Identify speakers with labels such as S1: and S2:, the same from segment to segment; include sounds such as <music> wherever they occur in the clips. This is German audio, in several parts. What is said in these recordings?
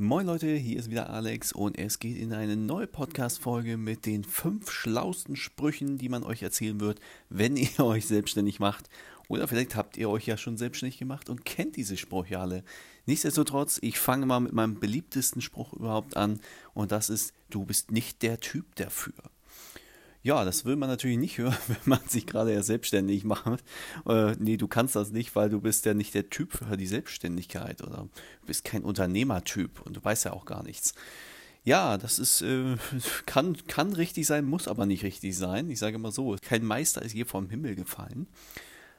S1: Moin Leute, hier ist wieder Alex und es geht in eine neue Podcast-Folge mit den fünf schlausten Sprüchen, die man euch erzählen wird, wenn <laughs> ihr euch selbstständig macht. Oder vielleicht habt ihr euch ja schon selbstständig gemacht und kennt diese Sprüche alle. Nichtsdestotrotz, ich fange mal mit meinem beliebtesten Spruch überhaupt an und das ist, du bist nicht der Typ dafür. Ja, das will man natürlich nicht <laughs> hören, wenn man sich gerade erst selbstständig macht. Äh, nee, du kannst das nicht, weil du bist ja nicht der Typ für die Selbstständigkeit oder du bist kein Unternehmertyp und du weißt ja auch gar nichts. Ja, das ist, äh, <laughs> kann, kann richtig sein, muss aber nicht richtig sein. Ich sage mal so, kein Meister ist je vom Himmel gefallen.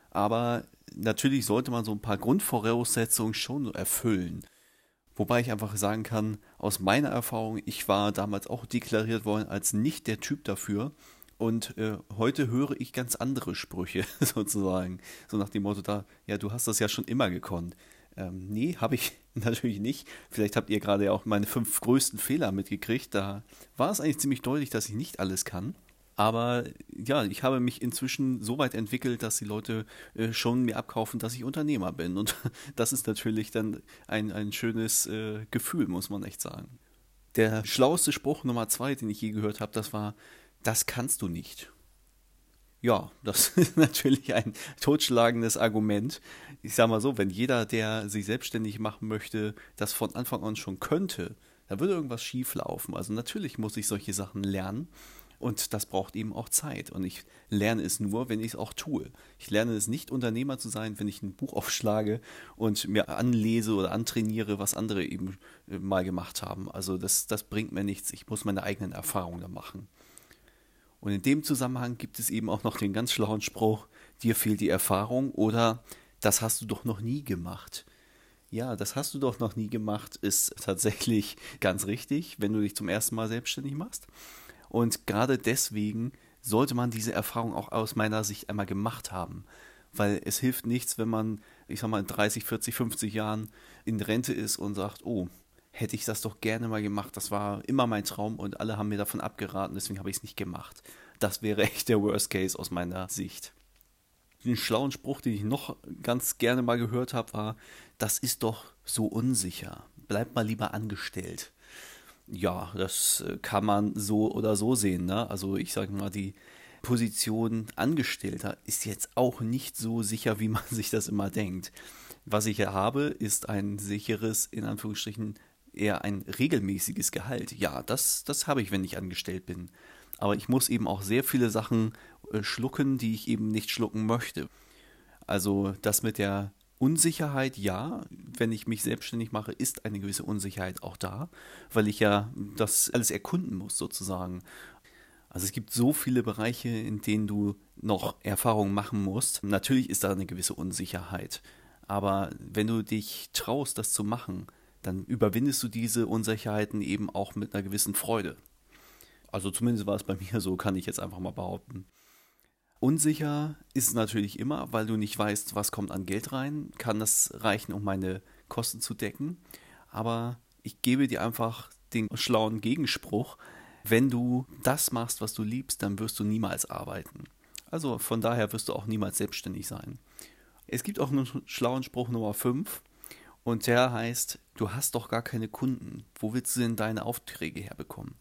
S1: Aber natürlich sollte man so ein paar Grundvoraussetzungen schon erfüllen. Wobei ich einfach sagen kann, aus meiner Erfahrung, ich war damals auch deklariert worden als nicht der Typ dafür. Und äh, heute höre ich ganz andere Sprüche <laughs> sozusagen. So nach dem Motto da, ja, du hast das ja schon immer gekonnt. Ähm, nee, habe ich <laughs> natürlich nicht. Vielleicht habt ihr gerade auch meine fünf größten Fehler mitgekriegt. Da war es eigentlich ziemlich deutlich, dass ich nicht alles kann. Aber ja, ich habe mich inzwischen so weit entwickelt, dass die Leute äh, schon mir abkaufen, dass ich Unternehmer bin. Und <laughs> das ist natürlich dann ein, ein schönes äh, Gefühl, muss man echt sagen. Der schlaueste Spruch Nummer zwei, den ich je gehört habe, das war, das kannst du nicht. Ja, das <laughs> ist natürlich ein totschlagendes Argument. Ich sage mal so, wenn jeder, der sich selbstständig machen möchte, das von Anfang an schon könnte, da würde irgendwas schief laufen. Also natürlich muss ich solche Sachen lernen. Und das braucht eben auch Zeit. Und ich lerne es nur, wenn ich es auch tue. Ich lerne es nicht, Unternehmer zu sein, wenn ich ein Buch aufschlage und mir anlese oder antrainiere, was andere eben äh, mal gemacht haben. Also das, das bringt mir nichts. Ich muss meine eigenen Erfahrungen da machen. Und in dem Zusammenhang gibt es eben auch noch den ganz schlauen Spruch, dir fehlt die Erfahrung oder das hast du doch noch nie gemacht. Ja, das hast du doch noch nie gemacht, ist tatsächlich <laughs> ganz richtig, wenn du dich zum ersten Mal selbstständig machst. Und gerade deswegen sollte man diese Erfahrung auch aus meiner Sicht einmal gemacht haben. Weil es hilft nichts, wenn man, ich sag mal, in 30, 40, 50 Jahren in Rente ist und sagt, oh, hätte ich das doch gerne mal gemacht. Das war immer mein Traum und alle haben mir davon abgeraten, deswegen habe ich es nicht gemacht. Das wäre <laughs> echt der Worst Case aus meiner Sicht. Den schlauen Spruch, den ich noch ganz gerne mal gehört habe, war, das ist doch so unsicher. Bleib mal lieber angestellt ja, das äh, kann man so oder so sehen. Ne? Also ich sage mal, die Position Angestellter ist jetzt auch nicht so sicher, wie man <laughs> sich das immer denkt. Was ich hier habe, ist ein sicheres, in Anführungsstrichen, eher ein regelmäßiges Gehalt. Ja, das, das habe ich, wenn ich angestellt bin. Aber ich muss eben auch sehr viele Sachen äh, schlucken, die ich eben nicht schlucken möchte. Also das mit der Unsicherheit, ja, wenn ich mich selbstständig mache, ist eine gewisse Unsicherheit auch da, weil ich ja das alles erkunden muss sozusagen. Also es gibt so viele Bereiche, in denen du noch Erfahrungen machen musst. Natürlich ist da eine gewisse Unsicherheit, aber wenn du dich traust, das zu machen, dann überwindest du diese Unsicherheiten eben auch mit einer gewissen Freude. Also zumindest war es bei <laughs> mir so, kann ich jetzt einfach mal behaupten. Unsicher ist es natürlich immer, weil du nicht weißt, was kommt an Geld rein. Kann das reichen, um meine Kosten zu decken? Aber ich gebe dir einfach den schlauen Gegenspruch. Wenn du das machst, was du liebst, dann wirst du niemals arbeiten. Also von daher wirst du auch niemals selbstständig sein. Es gibt auch einen schlauen Spruch Nummer 5 und der heißt, du hast doch gar keine Kunden. Wo willst du denn deine Aufträge herbekommen?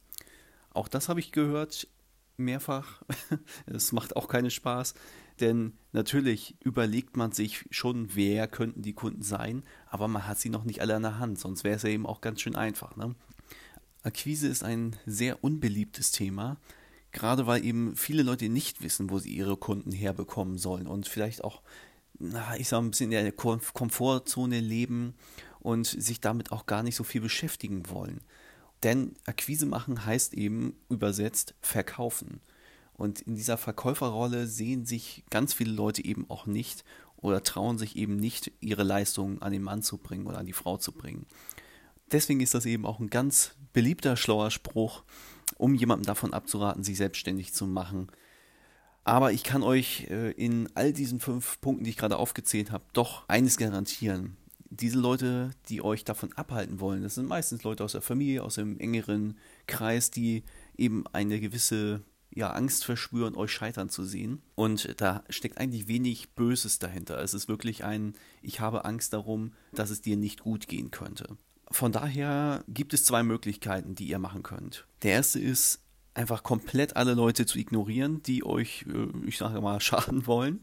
S1: Auch das habe ich gehört mehrfach. <laughs> Es macht auch keinen Spaß, denn natürlich überlegt man sich schon, wer könnten die Kunden sein, aber man hat sie noch nicht alle an der Hand, sonst wäre es ja eben auch ganz schön einfach. Ne? Akquise ist ein sehr unbeliebtes Thema, gerade weil eben viele Leute nicht wissen, wo sie ihre Kunden herbekommen sollen und vielleicht auch, na, ich sag ein bisschen in der Komfortzone leben und sich damit auch gar nicht so viel beschäftigen wollen. Denn Akquise machen heißt eben übersetzt verkaufen. Und in dieser Verkäuferrolle sehen sich ganz viele Leute eben auch nicht oder trauen sich eben nicht, ihre Leistungen an den Mann zu bringen oder an die Frau zu bringen. Deswegen ist das eben auch ein ganz beliebter, schlauer Spruch, um jemandem davon abzuraten, sich selbstständig zu machen. Aber ich kann euch äh, in all diesen fünf Punkten, die ich gerade aufgezählt habe, doch eines garantieren diese Leute, die euch davon abhalten wollen, das sind meistens Leute aus der Familie, aus dem engeren Kreis, die eben eine gewisse ja, Angst verspüren, euch scheitern zu sehen. Und da steckt eigentlich wenig Böses dahinter. Es ist wirklich ein, ich habe Angst darum, dass es dir nicht gut gehen könnte. Von daher gibt es zwei Möglichkeiten, die ihr machen könnt. Der erste ist, einfach komplett alle Leute zu ignorieren, die euch, äh, ich sage mal, <laughs> schaden wollen.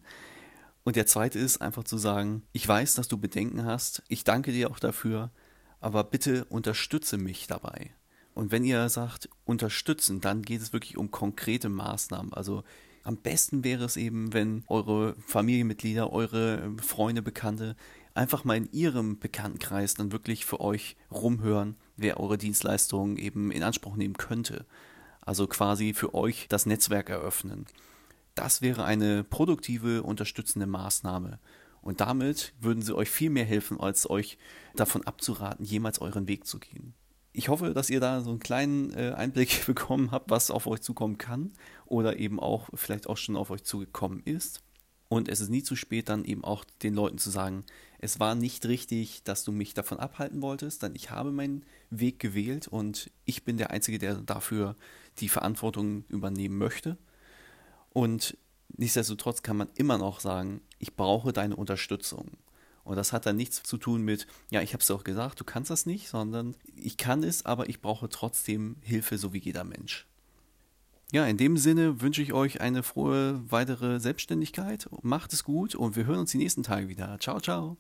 S1: Und der zweite ist einfach zu sagen, ich weiß, dass du Bedenken hast, ich danke dir auch dafür, aber bitte unterstütze mich dabei. Und wenn ihr sagt, unterstützen, dann geht es wirklich um konkrete Maßnahmen. Also am besten wäre es eben, wenn eure Familienmitglieder, eure Freunde, Bekannte einfach mal in ihrem Bekanntenkreis dann wirklich für euch rumhören, wer eure Dienstleistungen eben in Anspruch nehmen könnte. Also quasi für euch das Netzwerk eröffnen. Das wäre eine produktive, unterstützende Maßnahme. Und damit würden sie euch viel mehr helfen, als euch davon abzuraten, jemals euren Weg zu gehen ich hoffe, dass ihr da so einen kleinen äh, Einblick <laughs> bekommen habt, was auf euch zukommen kann oder eben auch vielleicht auch schon auf euch zugekommen ist. Und es ist nie zu spät, dann eben auch den Leuten zu sagen, es war nicht richtig, dass du mich davon abhalten wolltest, denn ich habe meinen Weg gewählt und ich bin der Einzige, der dafür die Verantwortung übernehmen möchte. Und nichtsdestotrotz kann man immer noch sagen, ich brauche deine Unterstützung. Und das hat dann nichts zu tun mit, ja, ich habe es auch gesagt, du kannst das nicht, sondern ich kann es, aber ich brauche trotzdem Hilfe, so wie jeder Mensch. Ja, in dem Sinne wünsche ich euch eine frohe weitere Selbstständigkeit. Macht es gut und wir hören uns die nächsten Tage wieder. Ciao, ciao.